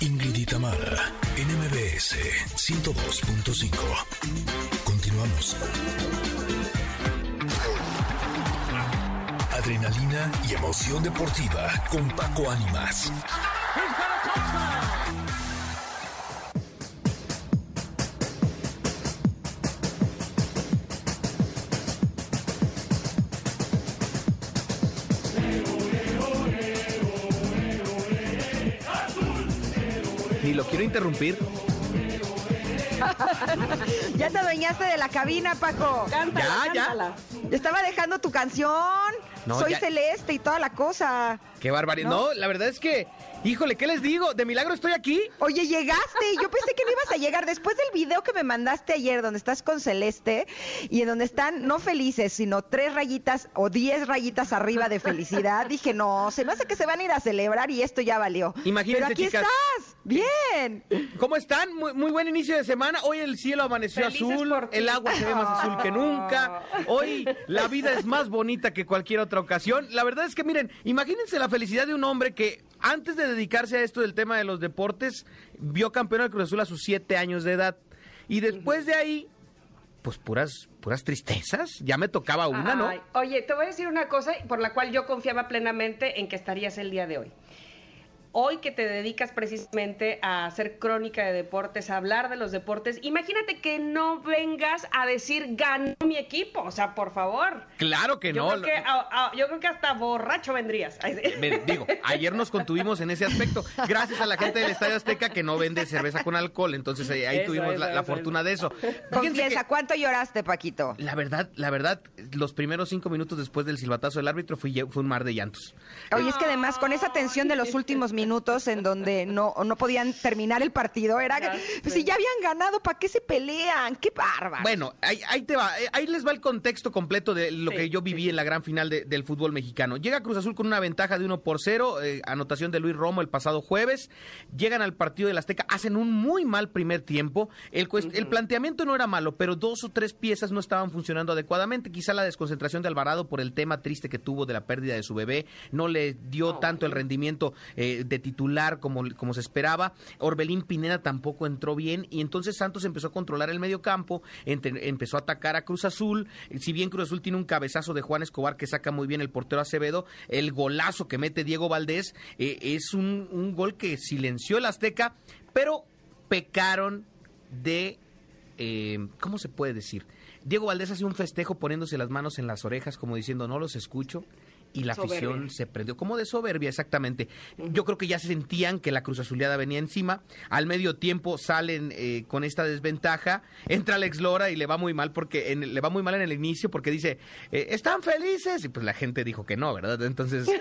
Ingrid y Tamara, NMBS 102.5. Continuamos. Adrenalina y emoción deportiva con Paco Ánimas. Ni lo quiero interrumpir. Ya te adueñaste de la cabina, Paco. Cántala, Ya, ya. cántala. Estaba dejando tu canción. No, Soy ya- celeste y toda la cosa. Qué barbaridad. ¿No? ¿No? la verdad es que, híjole, ¿qué les digo? De milagro estoy aquí. Oye, llegaste. Yo pensé que no ibas a llegar. Después del video que me mandaste ayer, donde estás con Celeste y en donde están no felices, sino tres rayitas o diez rayitas arriba de felicidad, dije, no, se me hace que se van a ir a celebrar y esto ya valió. Imagínense, Pero aquí chicas. estás. Bien. ¿Cómo están? Muy, muy buen inicio de semana. Hoy el cielo amaneció Felices azul, el agua se ve más azul que nunca. Hoy la vida es más bonita que cualquier otra ocasión. La verdad es que miren, imagínense la felicidad de un hombre que antes de dedicarse a esto del tema de los deportes, vio campeón al Cruz Azul a sus siete años de edad. Y después de ahí, pues puras, puras tristezas. Ya me tocaba una, ¿no? Oye, te voy a decir una cosa por la cual yo confiaba plenamente en que estarías el día de hoy. Hoy que te dedicas precisamente a hacer crónica de deportes, a hablar de los deportes, imagínate que no vengas a decir ganó mi equipo, o sea, por favor. Claro que yo, no. creo que, yo creo que hasta borracho vendrías. Me- digo, ayer nos contuvimos en ese aspecto. Gracias a la gente del Estadio Azteca que no vende cerveza con alcohol. Entonces ahí, ahí Eso, tuvimos eso, la, fortuna de eso. Confiesa, que ¿cuánto lloraste, Paquito? la verdad, la verdad, los primeros cinco minutos después del silbatazo del árbitro fue, fue un mar de llantos. Oye, es que además con esa tensión de los últimos minutos en donde no, no podían terminar el partido, era Ya pues, si ya habían ganado, ¿para qué se pelean? ¡Qué bárbaro! Bueno, ahí, ahí te va, eh, ahí les va el contexto completo de lo Sí, que yo viví sí. en la gran final de- del fútbol mexicano. Llega Cruz Azul con una ventaja de 1 por 0, eh, anotación de Luis Romo el pasado jueves. Llegan al partido del Azteca, hacen un muy mal primer tiempo. El, el planteamiento no era malo, pero dos o tres piezas no estaban funcionando adecuadamente. Quizá la desconcentración de Alvarado por el tema triste que tuvo de la pérdida de su bebé no le dio tanto el rendimiento eh, de titular como, como se esperaba. Orbelín Pineda tampoco entró bien y entonces Santos empezó a controlar el medio campo, empezó a atacar a Cruz Azul. Si bien Cruz Azul tiene un cabezazo de Juan Escobar que saca muy bien el portero Acevedo, el golazo que mete Diego Valdés eh, es un, un gol que silenció el Azteca, pero pecaron de eh, ¿cómo se puede decir? Diego Valdés hace un festejo poniéndose las manos en las orejas como diciendo no los escucho y la Soberbia. afición se prendió como de soberbia exactamente. Yo creo que ya sentían que la Cruz Azuleada venía encima. Al medio tiempo salen eh, con esta desventaja. Entra Alex Lora y le va muy mal porque en- le va muy mal en el inicio porque dice eh, están felices y pues la gente dijo que no, ¿verdad? Entonces eh,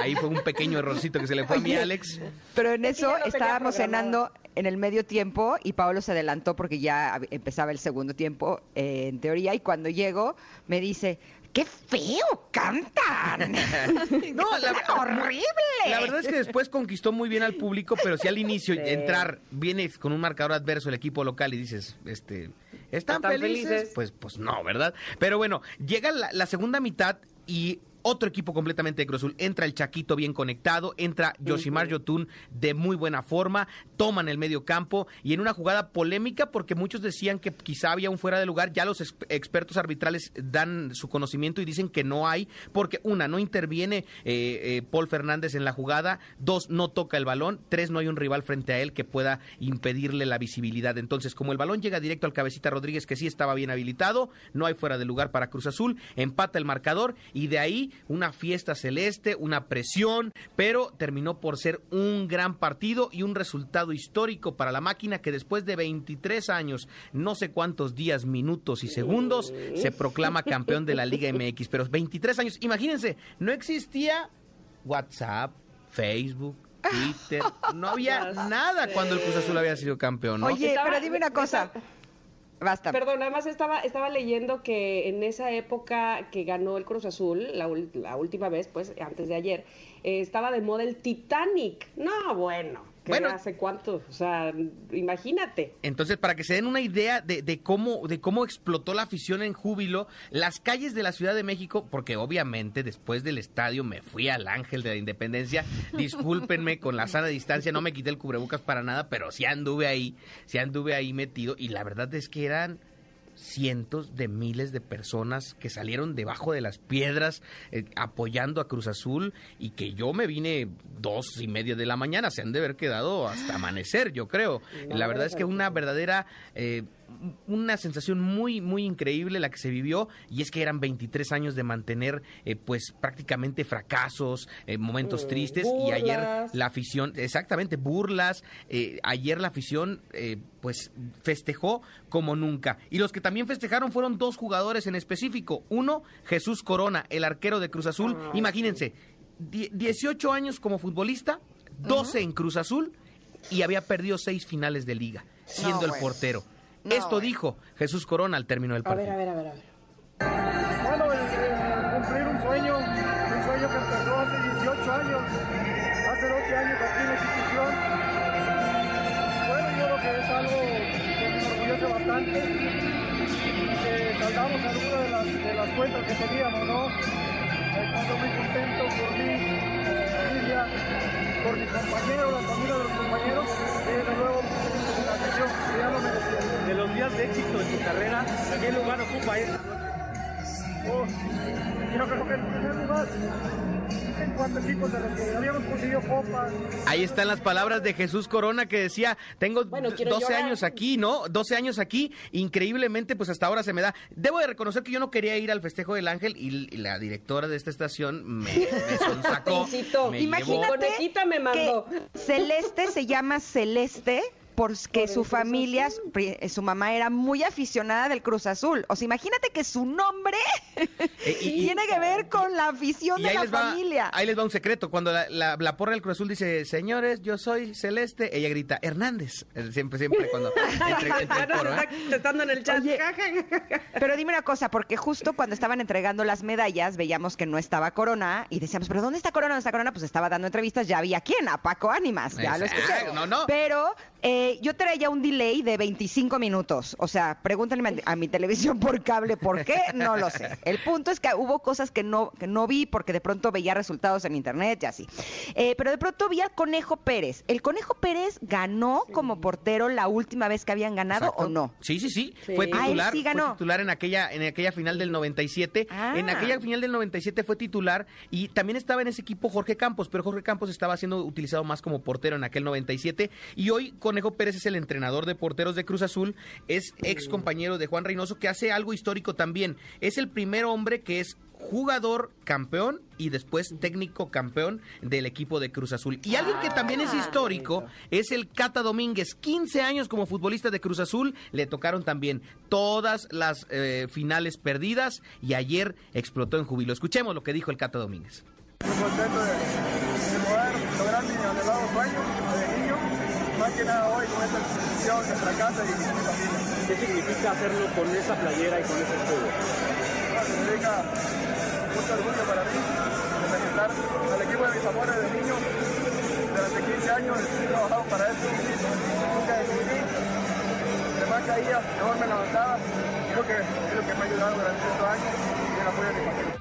ahí fue un pequeño errorcito que se le fue a mi Alex. Pero en eso estábamos cenando en el medio tiempo y Pablo se adelantó porque ya empezaba el segundo tiempo, eh, en teoría, y cuando llego me dice, ¡qué feo cantan! No, la, ¡Horrible! La verdad es que después conquistó muy bien al público, pero si al inicio Sí. entrar, vienes con un marcador adverso el equipo local y dices, este, ¿están, ¿Están felices? felices? Pues, pues no, ¿verdad? Pero bueno, llega la, la segunda mitad y otro equipo completamente de Cruz Azul. Entra el Chaquito bien conectado, entra Yoshimar Yotun de muy buena forma, toman el medio campo y en una jugada polémica porque muchos decían que quizá había un fuera de lugar, ya los ex- expertos arbitrales dan su conocimiento y dicen que no hay, porque una, no interviene eh, eh, Paul Fernández en la jugada, dos, no toca el balón, tres, no hay un rival frente a él que pueda impedirle la visibilidad. Entonces, como el balón llega directo al cabecita Rodríguez, que sí estaba bien habilitado, no hay fuera de lugar para Cruz Azul, empata el marcador y de ahí una fiesta celeste, una presión, pero terminó por ser un gran partido y un resultado histórico para la máquina que después de 23 años, no sé cuántos días, minutos y segundos, se proclama campeón de la Liga MX. Pero 23 años, imagínense, no existía WhatsApp, Facebook. Twitter, no había nada cuando el Cruz Azul había sido campeón, ¿no? Oye, pero dime una cosa. Basta. Perdón, además estaba, estaba leyendo que en esa época que ganó el Cruz Azul, la, la última vez, pues antes de ayer, eh, estaba de moda el Titanic. No, bueno. ¿Qué Bueno. hace cuánto? O sea, imagínate. Entonces, para que se den una idea de, de cómo, de cómo explotó la afición en júbilo, las calles de la Ciudad de México, porque obviamente después del estadio me fui al Ángel de la Independencia, discúlpenme con la sana distancia, no me quité el cubrebocas para nada, pero sí anduve ahí, sí anduve ahí metido, y la verdad es que eran cientos de miles de personas que salieron debajo de las piedras eh, apoyando a Cruz Azul y que yo me vine dos y media de la mañana, se han de haber quedado hasta amanecer, yo creo. La verdad es que una verdadera, eh, una sensación muy, muy increíble la que se vivió y es que eran 23 años de mantener eh, pues prácticamente fracasos, eh, momentos Mm, tristes y ayer la afición, exactamente, burlas, eh, ayer la afición eh, pues festejó como nunca. Y los que también festejaron fueron dos jugadores en específico. Uno, Jesús Corona, el arquero de Cruz Azul. Ah, Imagínense, die- 18 años como futbolista, 12 en Cruz Azul y había perdido seis finales de liga, siendo el bueno. portero. No, Esto bueno. dijo Jesús Corona al término del A ver, partido. a ver, a ver, a ver. Bueno, el- el cumplir un sueño, un sueño que empezó hace 18 años, hace 12 años aquí en la institución. Bueno, yo creo que es algo que me enorgullece bastante, que saldamos alguna de las, de las cuentas que teníamos, ¿no? Eh, Cuando muy contento por mí, por mis compañeros, la familia de los compañeros, desde luego la afición, que ya lo merecía. de los días de éxito de tu carrera, ¿qué lugar ocupa este? Oh, creo que en primer lugar, en cuanto a equipos de los que habíamos conseguido copas, Ahí están las palabras de Jesús Corona que decía, tengo Bueno, quiero 12 llorar. años aquí, ¿no? 12 años aquí, increíblemente pues hasta ahora se me da. Debo de reconocer que yo no quería ir al festejo del Ángel y, la directora de esta estación me, me sonsacó, me Imagínate llevó. Conejita me mandó. que Celeste se llama Celeste porque Por su familia, su mamá era muy aficionada del Cruz Azul. O sea, imagínate que su nombre Eh, y- y- tiene que ver con la afición de la va, familia. ahí les va un secreto. Cuando la, la, la porra del Cruz Azul dice, señores, yo soy Celeste, ella grita, Hernández. Siempre, siempre cuando entre, entre el Ya nos coro, está ¿eh? contestando en el chat. Oye. Pero dime una cosa, porque justo cuando estaban entregando las medallas, veíamos que no estaba Corona y decíamos, ¿pero dónde está Corona? ¿Dónde está Corona? Pues estaba dando entrevistas, ya había quién, a Paco Ánimas, ya lo escuché. No, no. Pero eh, yo traía un delay de 25 minutos. O sea, pregúntenme a mi- televisión por cable por qué, no lo sé. El punto es que hubo cosas que no, que no vi porque de pronto veía resultados en internet y así. Eh, pero de pronto vi al Conejo Pérez. ¿El Conejo Pérez ganó como portero la última vez que habían ganado Exacto. o no? Sí, sí, sí. Sí. Fue Ah, titular, sí fue ganó. titular en aquella, en aquella final del 97. Ah. En aquella final del 97 fue titular y también estaba en ese equipo Jorge Campos, pero Jorge Campos estaba siendo utilizado más como portero en aquel 97 y hoy Conejo Pérez es el entrenador de porteros de Cruz Azul, es ex compañero de Juan Reynoso que hace algo histórico también. Es el primer hombre que es jugador campeón y después técnico campeón del equipo de Cruz Azul. Y alguien que también es Ah, histórico es el Cata Domínguez. 15 años como futbolista de Cruz Azul, le tocaron también todas las eh, finales perdidas y ayer explotó en júbilo. Escuchemos lo que dijo el Cata Domínguez. muy contento de, de poder lograr mi anhelado sueño de niño, más que nada hoy con esta institución, nuestra casa y mi familia. ¿Qué significa hacerlo con esa playera y con ese escudo? Bueno, significa mucho orgullo para mí representar al equipo de mis amores de niño. Durante 15 años he trabajado para esto, nunca decidí. De más caía, mejor me levantaba. Creo que es lo que me ha ayudado durante estos años y el apoyo de mi familia.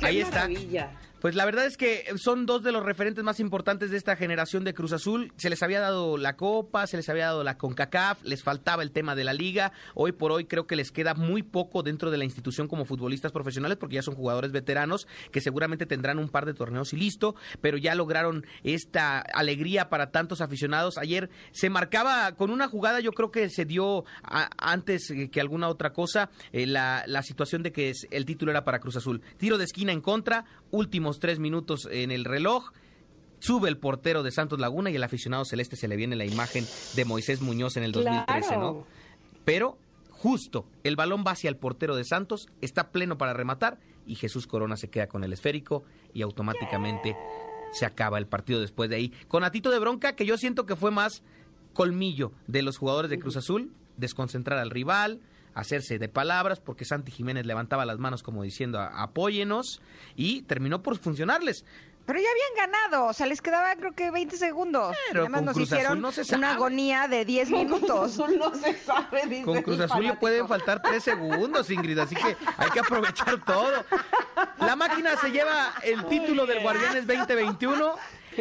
Ahí está. maravilla. Pues la verdad es que son dos de los referentes más importantes de esta generación de Cruz Azul. Se les había dado la Copa, se les había dado la CONCACAF, les faltaba el tema de la liga. Hoy por hoy creo que les queda muy poco dentro de la institución como futbolistas profesionales porque ya son jugadores veteranos que seguramente tendrán un par de torneos y listo, pero ya lograron esta alegría para tantos aficionados. Ayer se marcaba con una jugada, yo creo que se dio antes que alguna otra cosa, eh, la, la situación de que el título era para Cruz Azul. Tiro de esquina en contra, últimos tres minutos en el reloj. Sube el portero de Santos Laguna y el aficionado celeste se le viene la imagen de Moisés Muñoz en el 2013, ¿no? Pero justo el balón va hacia el portero de Santos, está pleno para rematar y Jesús Corona se queda con el esférico y automáticamente se acaba el partido después de ahí. Con Atito de bronca que yo siento que fue más colmillo de los jugadores de Cruz Azul, desconcentrar al rival, hacerse de palabras, porque Santi Jiménez levantaba las manos como diciendo "A- apóyenos y terminó por funcionarles. Pero ya habían ganado, o sea, les quedaba creo que 20 segundos. Pero Además con nos Cruz Azul hicieron no se sabe. una agonía de 10 minutos. Azul no se sabe, dice Con Cruz Azul le pueden faltar tres segundos, Ingrid, así que hay que aprovechar todo. La máquina se lleva el título del Guardianes 2021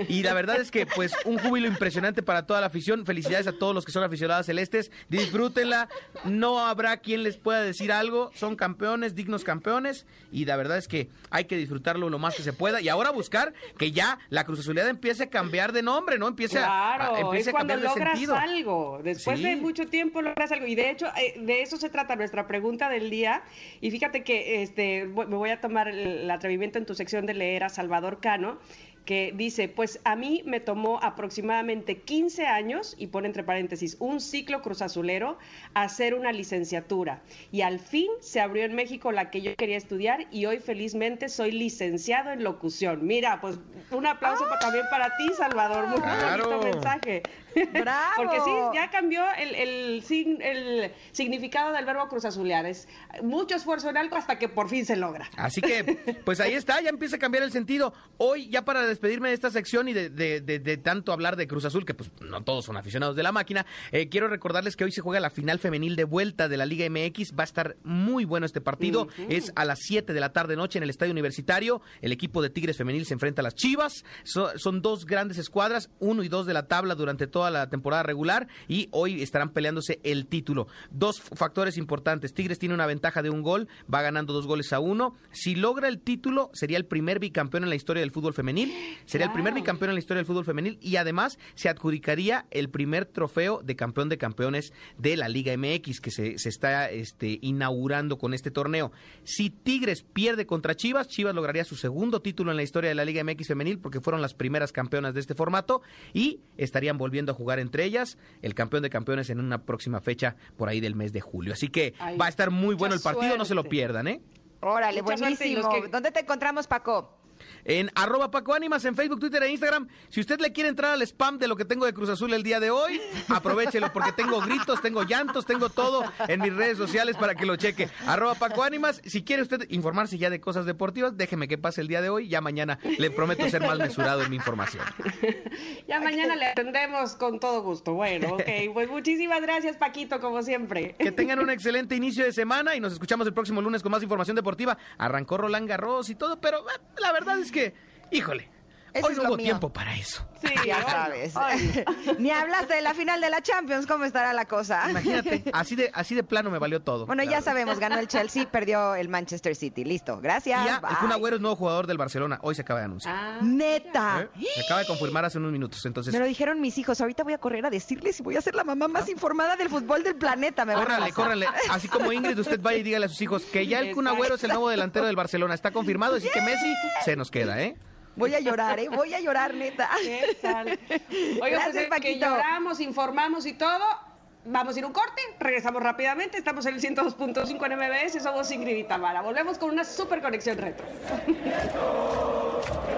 y la verdad es que pues un júbilo impresionante para toda la afición. Felicidades a todos los que son aficionados celestes. Disfrútenla. No habrá quien les pueda decir algo. Son campeones, dignos campeones y la verdad es que hay que disfrutarlo lo más que se pueda y ahora buscar que ya la Cruz Azulidad empiece a cambiar de nombre, ¿no? Empiece a- Claro, a, empiece es a cuando cambiar de logras sentido. algo. Después Sí. de mucho tiempo logras algo. Y de hecho, eh, de eso se trata nuestra pregunta del día. Y fíjate que este, me voy a tomar el atrevimiento en tu sección de leer a Salvador Cano, que dice, pues a mí me tomó aproximadamente 15 años, y pone entre paréntesis, un ciclo cruzazulero, hacer una licenciatura. Y al fin se abrió en México la que yo quería estudiar y hoy felizmente soy licenciado en locución. Mira, pues un aplauso también para ti, Salvador. Muy Claro. bonito mensaje. ¡Bravo! Porque sí, ya cambió el, el, sign- el significado del verbo cruzazulear. Es mucho esfuerzo en algo hasta que por fin se logra. Así que, pues ahí está, ya empieza a cambiar el sentido. Hoy, ya para despedirme de esta sección y de, de- de- de tanto hablar de Cruz Azul, que pues no todos son aficionados de la máquina, eh, quiero recordarles que hoy se juega la final femenil de vuelta de la Liga MX. Va a estar muy bueno este partido. Es a las 7 de la tarde noche en el Estadio Universitario. El equipo de Tigres Femenil se enfrenta a las Chivas. So- son dos grandes escuadras, uno y dos de la tabla durante toda la temporada regular y hoy estarán peleándose el título. Dos factores importantes. Tigres tiene una ventaja de un gol, va ganando dos goles a uno. Si logra el título, sería el primer bicampeón en la historia del fútbol femenil. Sería el primer bicampeón en la historia del fútbol femenil y además se adjudicaría el primer trofeo de campeón de campeones de la Liga MX que se, se está este, inaugurando con este torneo. Si Tigres pierde contra Chivas, Chivas lograría su segundo título en la historia de la Liga MX femenil porque fueron las primeras campeonas de este formato y estarían volviendo a jugar entre ellas el campeón de campeones en una próxima fecha por ahí del mes de julio. Así que Ay, va a estar muy bueno el partido, no se lo pierdan, ¿eh? Órale, Mucha buenísimo. que- ¿Dónde te encontramos, Paco? En arroba Paco Ánimas, en Facebook, Twitter e Instagram. Si usted le quiere entrar al spam de lo que tengo de Cruz Azul el día de hoy, aprovechelo porque tengo gritos, tengo llantos, tengo todo en mis redes sociales para que lo cheque. Arroba Paco Ánimas. Si quiere usted informarse ya de cosas deportivas, déjeme que pase el día de hoy. Ya mañana le prometo ser más mesurado en mi información. Ya mañana le atendemos con todo gusto. Bueno, ok. Pues muchísimas gracias, Paquito, como siempre. Que tengan un excelente inicio de semana y nos escuchamos el próximo lunes con más información deportiva. Arrancó Roland Garros y todo, pero eh, la verdad es que, híjole, Eso hoy no hubo mío. tiempo para eso. Sí, Ya sabes. Ni hablas de la final de la Champions, ¿cómo estará la cosa? Imagínate, así de, así de plano me valió todo. Bueno, ya verdad. sabemos, ganó el Chelsea, perdió el Manchester City. Listo, gracias. Y ya, el bye. Kun Agüero es nuevo jugador del Barcelona. Hoy se acaba de anunciar. Ah, Neta. ¿Eh? Se acaba de confirmar hace unos minutos. Entonces, Me lo dijeron mis hijos. Ahorita voy a correr a decirles y voy a ser la mamá más informada del fútbol del planeta. Me córrale, córrale. Así como Ingrid, usted vaya y dígale a sus hijos que ya el Kun Agüero es el nuevo delantero del Barcelona. Está confirmado, así que Messi se nos queda, ¿eh? Voy a llorar, ¿eh? Voy a llorar, neta. Oiga, Gracias, pues es que lloramos, informamos y todo. Vamos a ir un corte, regresamos rápidamente. Estamos en el 102.5 en MBS, somos Ingrid y Tamara. Volvemos con una super conexión retro.